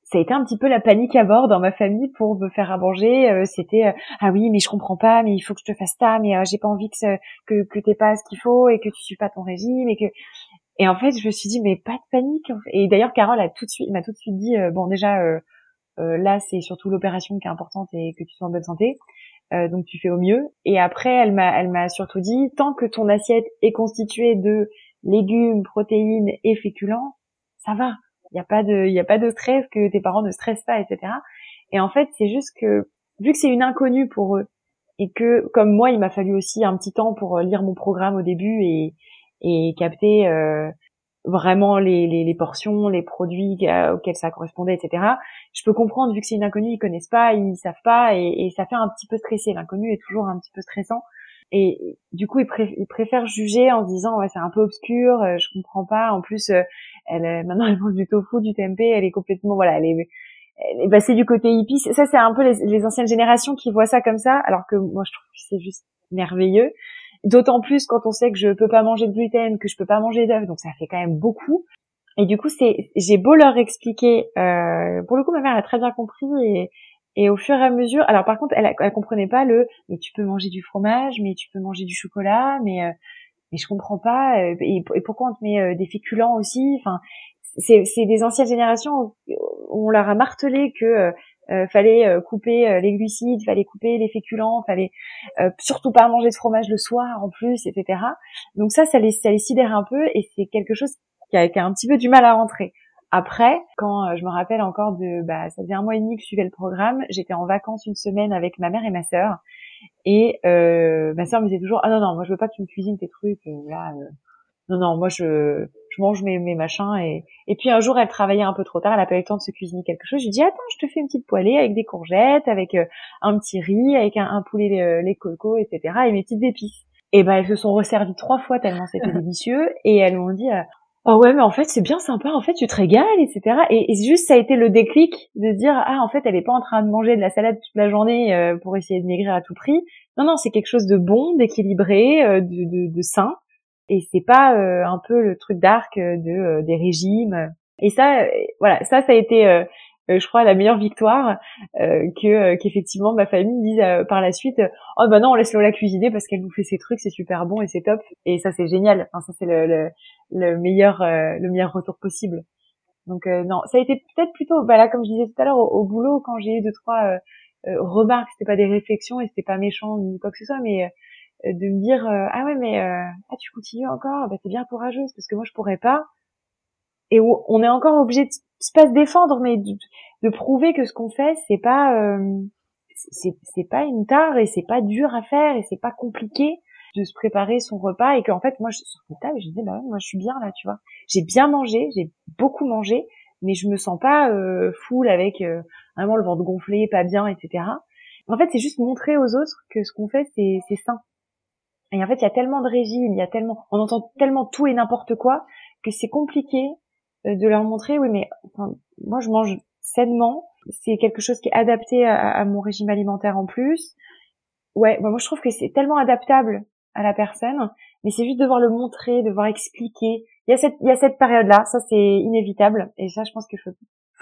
Ça a été un petit peu la panique à bord dans ma famille pour me faire à manger. Euh, c'était ah oui, mais je comprends pas, mais il faut que je te fasse ça, mais j'ai pas envie que que, que t'aies pas ce qu'il faut et que tu suis pas ton régime et que et en fait je me suis dit mais pas de panique. Et d'ailleurs Carole a tout de suite m'a tout de suite dit bon déjà là c'est surtout l'opération qui est importante et que tu sois en bonne santé. Euh, donc tu fais au mieux. Et après, elle m'a, surtout dit, tant que ton assiette est constituée de légumes, protéines et féculents, ça va. Il n'y a pas de, stress que tes parents ne stressent pas, etc. Et en fait, c'est juste que vu que c'est une inconnue pour eux et que comme moi, il m'a fallu aussi un petit temps pour lire mon programme au début et, et capter euh, vraiment les, les, les, portions, les produits auxquels ça correspondait, etc. Je peux comprendre vu que c'est une inconnue, ils connaissent pas, ils savent pas, et, et ça fait un petit peu stresser. L'inconnu est toujours un petit peu stressant, et du coup ils, préfèrent juger en se disant ouais c'est un peu obscur, euh, je comprends pas. En plus, euh, elle maintenant elle mange du tofu, du tempeh, elle est complètement voilà, elle est elle est passée du côté hippie. Ça c'est un peu les, les anciennes générations qui voient ça comme ça, alors que moi je trouve que c'est juste merveilleux. D'autant plus quand on sait que je peux pas manger de gluten, que je peux pas manger d'œufs, donc ça fait quand même beaucoup. Et du coup, c'est, j'ai beau leur expliquer, euh, pour le coup, ma mère a très bien compris et, et au fur et à mesure, alors par contre, elle, elle comprenait pas le, mais tu peux manger du fromage, mais tu peux manger du chocolat, mais euh, mais je comprends pas. Euh, et, pourquoi on te met euh, des féculents aussi Enfin, c'est, c'est des anciennes générations où on leur a martelé que euh, fallait euh, couper euh, les glucides, fallait couper les féculents, fallait surtout pas manger de fromage le soir en plus, etc. Donc ça, ça les, ça les sidère un peu et c'est quelque chose qui a, qui a un petit peu du mal à rentrer. Après, quand je me rappelle encore de, bah, ça faisait un mois et demi que je suivais le programme, j'étais en vacances une semaine avec ma mère et ma sœur, et euh, ma sœur me disait toujours, ah non non, moi je veux pas que tu me cuisines tes trucs, là, non non, moi je, je mange mes, mes machins et et puis un jour elle travaillait un peu trop tard, elle a pas eu le temps de se cuisiner quelque chose. Je lui dis attends, je te fais une petite poêlée avec des courgettes, avec euh, un petit riz, avec un, un poulet euh, les cocos, etc. et mes petites épices. Et ben elles se sont resservies trois fois tellement c'était délicieux et elles m'ont dit euh, oh ouais mais en fait c'est bien sympa, en fait tu te régales, etc. Et, et, juste ça a été le déclic de dire ah en fait elle est pas en train de manger de la salade toute la journée pour essayer de maigrir à tout prix. Non non c'est quelque chose de bon, d'équilibré, de, de, de sain et c'est pas euh, un peu le truc d'arc euh, de euh, des régimes. Et ça, voilà, ça, ça a été, je crois, la meilleure victoire que qu'effectivement ma famille dise par la suite, oh bah non, on laisse Lola cuisiner parce qu'elle nous fait ses trucs, c'est super bon et c'est top. Et ça, c'est génial. Enfin, ça, c'est le, le, le meilleur le meilleur retour possible. Donc non, ça a été peut-être plutôt, bah là, comme je disais tout à l'heure, au, boulot quand j'ai eu deux trois remarques, c'était pas des réflexions et c'était pas méchant ni quoi que ce soit, mais de me dire euh, ah ouais mais euh, ah tu continues encore? Bah t'es bien courageuse parce que moi je pourrais pas. Et on est encore obligé de pas se défendre, mais de, prouver que ce qu'on fait, c'est pas euh, c'est pas une tare et c'est pas dur à faire et c'est pas compliqué de se préparer son repas et qu'en fait moi je sur la table je disais bah moi je suis bien là tu vois. J'ai bien mangé j'ai beaucoup mangé mais je me sens pas euh, full avec euh, vraiment le ventre gonflé pas bien etc en fait c'est juste montrer aux autres que ce qu'on fait c'est c'est sain et en fait il y a tellement de régimes il y a tellement on entend tellement tout et n'importe quoi que c'est compliqué euh, de leur montrer. Oui mais enfin, moi je mange sainement. C'est quelque chose qui est adapté à, mon régime alimentaire en plus. Ouais moi je trouve que c'est tellement adaptable à la personne mais c'est juste devoir le montrer devoir expliquer. Il y a cette il y a cette période là ça c'est inévitable. Et ça je pense qu'il faut,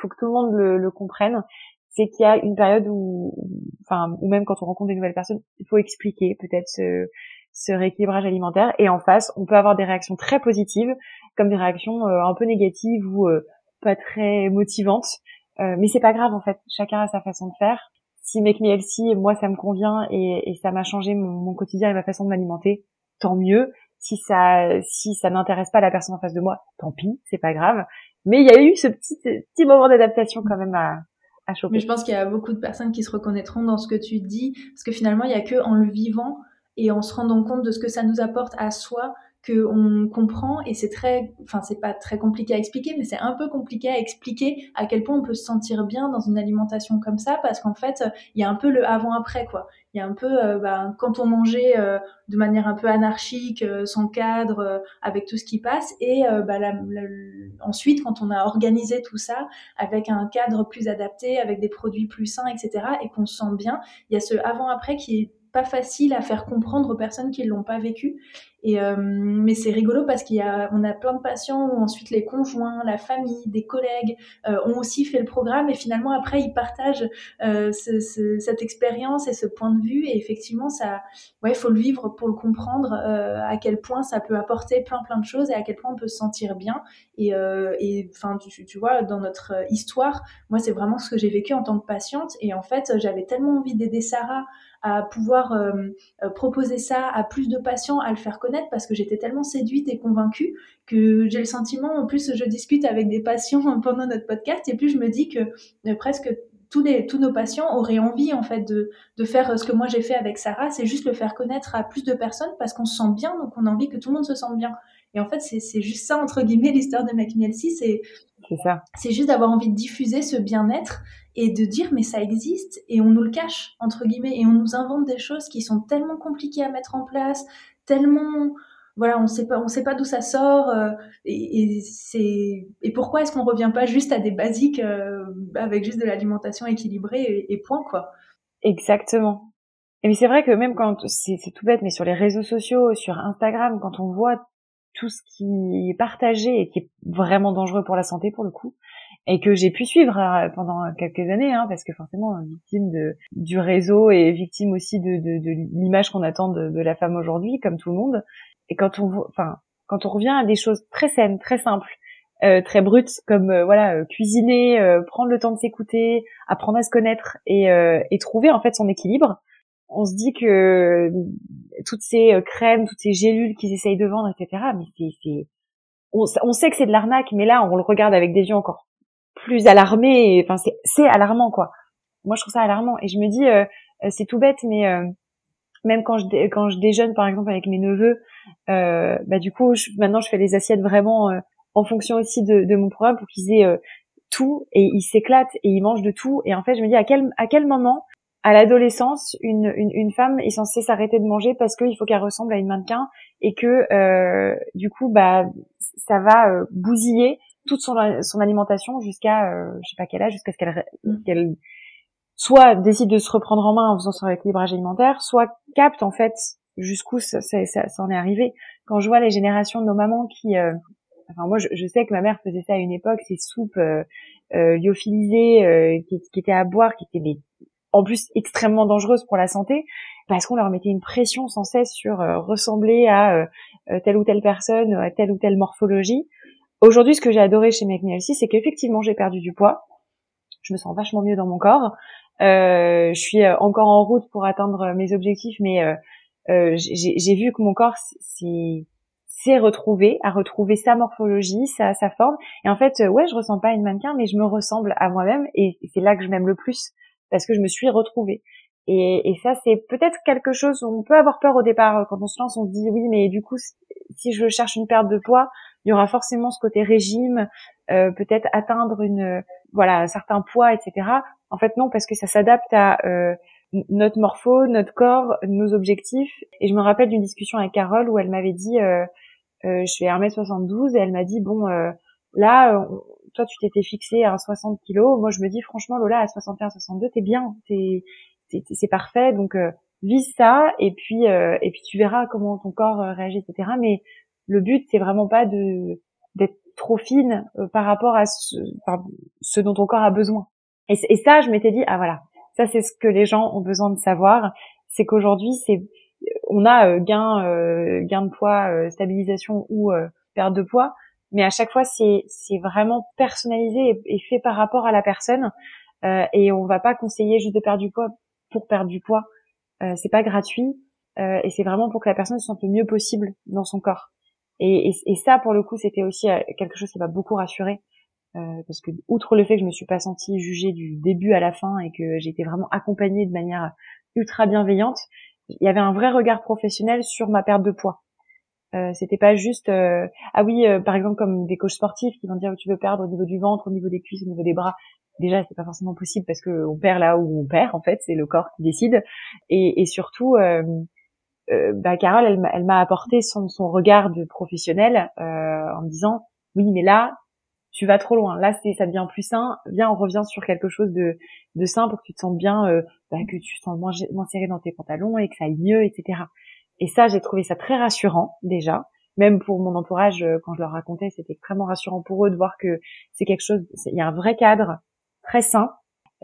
faut que tout le monde le, le comprenne. C'est qu'il y a une période où enfin ou même quand on rencontre des nouvelles personnes il faut expliquer peut-être ce ce rééquilibrage alimentaire. Et en face on peut avoir des réactions très positives comme des réactions euh, un peu négatives ou euh, pas très motivantes. Euh, mais c'est pas grave en fait. Chacun a sa façon de faire. Si Make Me Healthy moi ça me convient et, et ça m'a changé mon, mon, quotidien et ma façon de m'alimenter tant mieux. Si ça si ça n'intéresse pas la personne en face de moi tant pis c'est pas grave. Mais il y a eu ce petit petit moment d'adaptation quand même à à choper. Mais je pense qu'il y a beaucoup de personnes qui se reconnaîtront dans ce que tu dis parce que finalement il y a que en le vivant et en se rendant compte de ce que ça nous apporte à soi qu'on comprend et c'est très, enfin c'est pas très compliqué à expliquer, mais c'est un peu compliqué à expliquer à quel point on peut se sentir bien dans une alimentation comme ça parce qu'en fait il y a un peu le avant-après quoi. Il y a un peu euh, bah, quand on mangeait euh, de manière un peu anarchique, euh, sans cadre, avec tout ce qui passe et bah, ensuite quand on a organisé tout ça avec un cadre plus adapté, avec des produits plus sains, etc. et qu'on se sent bien, il y a ce avant-après qui est pas facile à faire comprendre aux personnes qui l'ont pas vécu. Et euh, mais c'est rigolo parce y a, a plein de patients où ensuite les conjoints, la famille, des collègues euh, ont aussi fait le programme. Et finalement après ils partagent euh, ce, ce, cette expérience et ce point de vue. Et effectivement ça, ouais, faut le vivre pour le comprendre à quel point ça peut apporter plein plein de choses et à quel point on peut se sentir bien. Et enfin tu vois dans notre histoire, moi c'est vraiment ce que j'ai vécu en tant que patiente. Et en fait j'avais tellement envie d'aider Sarah à pouvoir euh, euh, proposer ça à plus de patients, à le faire connaître parce que j'étais tellement séduite et convaincue que j'ai le sentiment, en plus je discute avec des patients pendant notre podcast et plus je me dis que euh, presque tous, les, tous nos patients auraient envie en fait de, de faire ce que moi j'ai fait avec Sarah, c'est juste le faire connaître à plus de personnes parce qu'on se sent bien, donc on a envie que tout le monde se sente bien. Et en fait, c'est juste ça, entre guillemets, l'histoire de McMielsi, c'est c'est juste d'avoir envie de diffuser ce bien-être et de dire mais ça existe et on nous le cache entre guillemets et on nous invente des choses qui sont tellement compliquées à mettre en place, tellement voilà, on sait pas on sait pas d'où ça sort euh, et, c'est et pourquoi est-ce qu'on revient pas juste à des basiques euh, avec juste de l'alimentation équilibrée et, point quoi. Exactement. Et c'est vrai que même quand c'est tout bête mais sur les réseaux sociaux, sur Instagram quand on voit tout ce qui est partagé et qui est vraiment dangereux pour la santé pour le coup, et que j'ai pu suivre euh, pendant quelques années, hein, parce que forcément victime de du réseau et victime aussi de, de, de l'image qu'on attend de, de, la femme aujourd'hui, comme tout le monde. Et quand on, enfin, quand on revient à des choses très saines, très simples, euh, très brutes, comme euh, voilà, euh, cuisiner, prendre le temps de s'écouter, apprendre à se connaître et, et trouver en fait son équilibre, on se dit que toutes ces crèmes, toutes ces gélules qu'ils essayent de vendre, etc. Mais c'est, on, on, sait que c'est de l'arnaque, mais là on le regarde avec des yeux encore plus alarmé. Enfin, c'est alarmant quoi. Moi, je trouve ça alarmant et je me dis, euh, euh, c'est tout bête, mais euh, même quand je quand je déjeune par exemple avec mes neveux, bah du coup, maintenant je fais les assiettes vraiment en fonction aussi de, de mon programme pour qu'ils aient tout et ils s'éclatent et ils mangent de tout. Et en fait, je me dis à quel à quel moment à l'adolescence, une, une, une, femme est censée s'arrêter de manger parce qu'il faut qu'elle ressemble à une mannequin et que euh, du coup bah ça va euh, bousiller toute son, son alimentation jusqu'à euh, je sais pas quel âge, jusqu'à ce qu'elle mm. qu'elle soit décide de se reprendre en main en faisant son équilibrage alimentaire, soit capte en fait jusqu'où ça, ça, ça, en est arrivé. Quand je vois les générations de nos mamans qui, euh, enfin moi je, je, sais que ma mère faisait ça à une époque, ces soupes euh, euh lyophilisées euh, qui, qui, étaient à boire, qui étaient en plus extrêmement dangereuses pour la santé, parce qu'on leur mettait une pression sans cesse sur ressembler à telle ou telle personne, à telle ou telle morphologie. Aujourd'hui, ce que j'ai adoré chez Make Me c'est qu'effectivement, j'ai perdu du poids. Je me sens vachement mieux dans mon corps. Euh, je suis euh, encore en route pour atteindre mes objectifs, mais euh, euh j'ai vu que mon corps, s'est retrouvé, à retrouver sa morphologie, sa, sa forme. Et en fait, ouais, je ressens pas une mannequin, mais je me ressemble à moi-même et c'est là que je m'aime le plus parce que je me suis retrouvée. Et, et ça, c'est peut-être quelque chose, on peut avoir peur au départ quand on se lance, on se dit oui, mais du coup, si je cherche une perte de poids, il y aura forcément ce côté régime, euh, peut-être atteindre une, voilà, un certain poids, etc. En fait, non, parce que ça s'adapte à euh, notre morpho, notre corps, nos objectifs. Et je me rappelle d'une discussion avec Carole où elle m'avait dit, euh, euh je fais 1m72 et elle m'a dit, bon, euh, là, toi tu t'étais fixé à 60 kg, moi je me dis franchement Lola à 61, 62, t'es bien, t'es, c'est parfait, donc euh, vise ça et puis et puis tu verras comment ton corps réagit, etc. Mais le but c'est vraiment pas de d'être trop fine par rapport à ce, ce dont ton corps a besoin. Et, et ça, je m'étais dit ah voilà, ça, c'est ce que les gens ont besoin de savoir. C'est qu'aujourd'hui, c'est on a euh, gain euh, gain de poids, euh, stabilisation ou perte de poids, mais à chaque fois, c'est c'est vraiment personnalisé et, fait par rapport à la personne. et on va pas conseiller juste de perdre du poids pour perdre du poids. c'est pas gratuit et c'est vraiment pour que la personne se sente le mieux possible dans son corps. Et, et, et ça, pour le coup, c'était aussi quelque chose qui m'a beaucoup rassurée euh, parce que outre le fait que je me suis pas sentie jugée du début à la fin et que j'ai été vraiment accompagnée de manière ultra bienveillante, il y avait un vrai regard professionnel sur ma perte de poids. Euh, c'était pas juste euh, ah oui euh, par exemple comme des coachs sportifs qui vont dire tu veux perdre au niveau du ventre, au niveau des cuisses, au niveau des bras. Déjà c'est pas forcément possible parce que on perd là où on perd en fait, c'est le corps qui décide. Et, et surtout bah, Carole elle, m'a apporté son, son regard de professionnel en me disant oui mais là tu vas trop loin. Là, c'est ça devient plus sain. Viens, on revient sur quelque chose de, de sain pour que tu te sentes bien, euh, bah, que tu te sens moins, moins serré dans tes pantalons et que ça aille mieux, etc. Et ça, j'ai trouvé ça très rassurant déjà. Même pour mon entourage, euh, quand je leur racontais, c'était extrêmement rassurant pour eux de voir que c'est quelque chose. Il y a un vrai cadre très sain.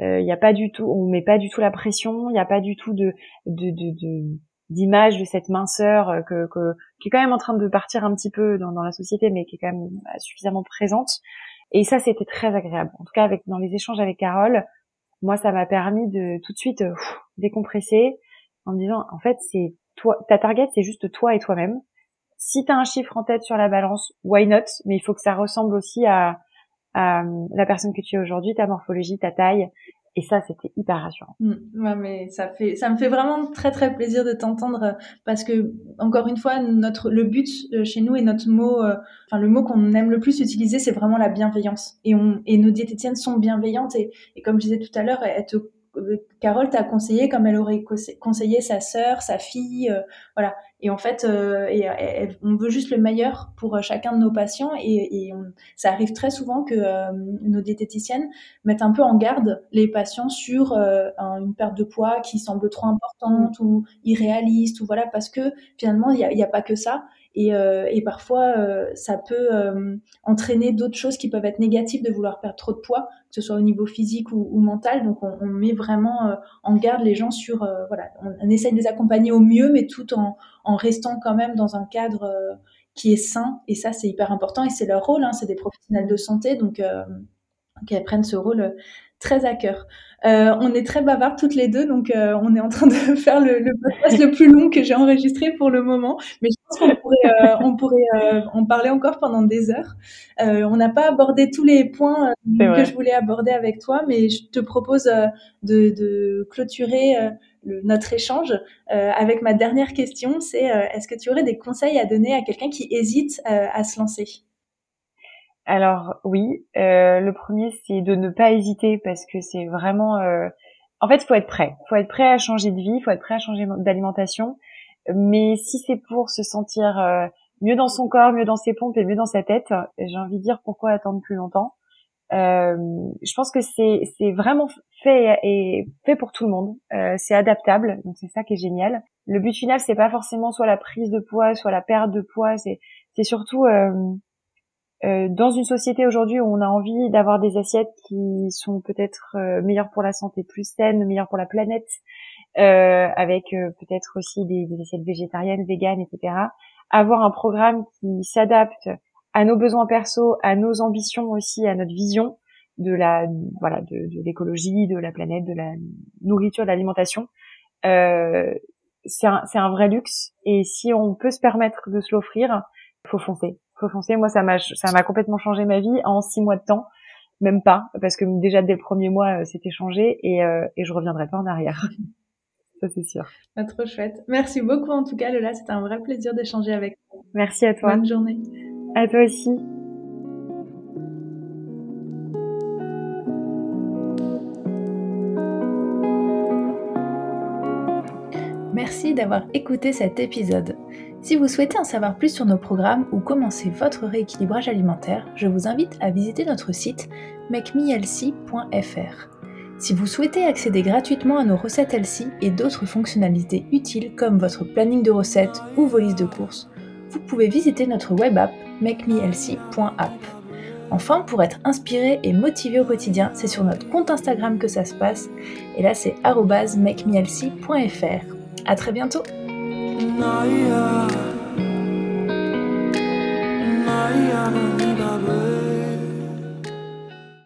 Euh, il n'y a pas du tout, on met pas du tout la pression. Il n'y a pas du tout de, de, de, d'image de cette minceur euh, que, que, qui est quand même en train de partir un petit peu dans, dans la société, mais qui est quand même euh, suffisamment présente. Et ça, c'était très agréable. En tout cas, avec dans les échanges avec Carole, moi, ça m'a permis de tout de suite euh, décompresser en me disant, en fait, c'est toi, ta target, c'est juste toi et toi-même. Si tu as un chiffre en tête sur la balance, why not? Mais il faut que ça ressemble aussi à la personne que tu es aujourd'hui, ta morphologie, ta taille, et ça, c'était hyper rassurant. Mm. ouais, mais ça fait, ça me fait vraiment très très plaisir de t'entendre euh, parce que encore une fois, notre le but euh, chez nous et notre mot, euh, enfin le mot qu'on aime le plus utiliser, c'est vraiment la bienveillance. Et on et nos diététiciennes sont bienveillantes et, et comme je disais tout à l'heure, elles te Carole t'a conseillé comme elle aurait conseillé sa sœur, sa fille, voilà. Et en fait, euh, et, on veut juste le meilleur pour euh, chacun de nos patients. Et, ça arrive très souvent que euh, nos diététiciennes mettent un peu en garde les patients sur une perte de poids qui semble trop importante ou irréaliste ou voilà parce que finalement il n'y a, pas que ça. Et, parfois, ça peut entraîner d'autres choses qui peuvent être négatives de vouloir perdre trop de poids, que ce soit au niveau physique ou, mental. Donc, on, on met vraiment en garde les gens sur, voilà, on, on, essaye de les accompagner au mieux, mais tout en, restant quand même dans un cadre euh, qui est sain. Et ça, c'est hyper important et c'est leur rôle. Hein, c'est des professionnels de santé, donc euh, qu'elles prennent ce rôle euh, très à cœur. Euh, on est très bavardes toutes les deux, donc euh, on est en train de faire le, podcast le plus long que j'ai enregistré pour le moment. Mais pense qu'on pourrait, euh, on pourrait en parler encore pendant des heures. on n'a pas abordé tous les points que je voulais aborder avec toi, mais je te propose de, de, clôturer le, notre échange avec ma dernière question. C'est est-ce que tu aurais des conseils à donner à quelqu'un qui hésite à se lancer? Alors oui, euh, le premier c'est de ne pas hésiter parce que c'est vraiment, euh... en fait, faut être prêt. Faut être prêt à changer de vie, faut être prêt à changer d'alimentation. Mais si c'est pour se sentir euh, mieux dans son corps, mieux dans ses pompes et mieux dans sa tête, j'ai envie de dire pourquoi attendre plus longtemps. Euh, je pense que c'est vraiment fait et fait pour tout le monde. Euh, c'est adaptable, donc c'est ça qui est génial. Le but final c'est pas forcément soit la prise de poids, soit la perte de poids. C'est surtout euh, dans une société aujourd'hui où on a envie d'avoir des assiettes qui sont peut-être euh, meilleures pour la santé, plus saines, meilleures pour la planète, euh, avec euh, peut-être aussi des, des, assiettes végétariennes, véganes, etc. Avoir un programme qui s'adapte à nos besoins perso, à nos ambitions aussi, à notre vision de la voilà de, de l'écologie, de la planète, de la nourriture, de l'alimentation. c'est un, un vrai luxe et si on peut se permettre de se l'offrir, faut foncer, faut foncer. Moi, ça m'a, ça m'a complètement changé ma vie en six mois de temps, même pas, parce que déjà dès le premier mois, euh, c'était changé et, euh, et je reviendrai pas en arrière. ça c'est sûr. Ah, trop chouette. Merci beaucoup en tout cas, Lola. C'était un vrai plaisir d'échanger avec toi. Merci à toi. Bonne journée. À toi aussi. Merci d'avoir écouté cet épisode. Si vous souhaitez en savoir plus sur nos programmes ou commencer votre rééquilibrage alimentaire, je vous invite à visiter notre site makemehealthy.fr. Si vous souhaitez accéder gratuitement à nos recettes Elsie et d'autres fonctionnalités utiles comme votre planning de recettes ou vos listes de courses, vous pouvez visiter notre web app makemehealthy.app. Enfin, pour être inspiré et motivé au quotidien, c'est sur notre compte Instagram que ça se passe, et là c'est makemehealthy.fr. À très bientôt.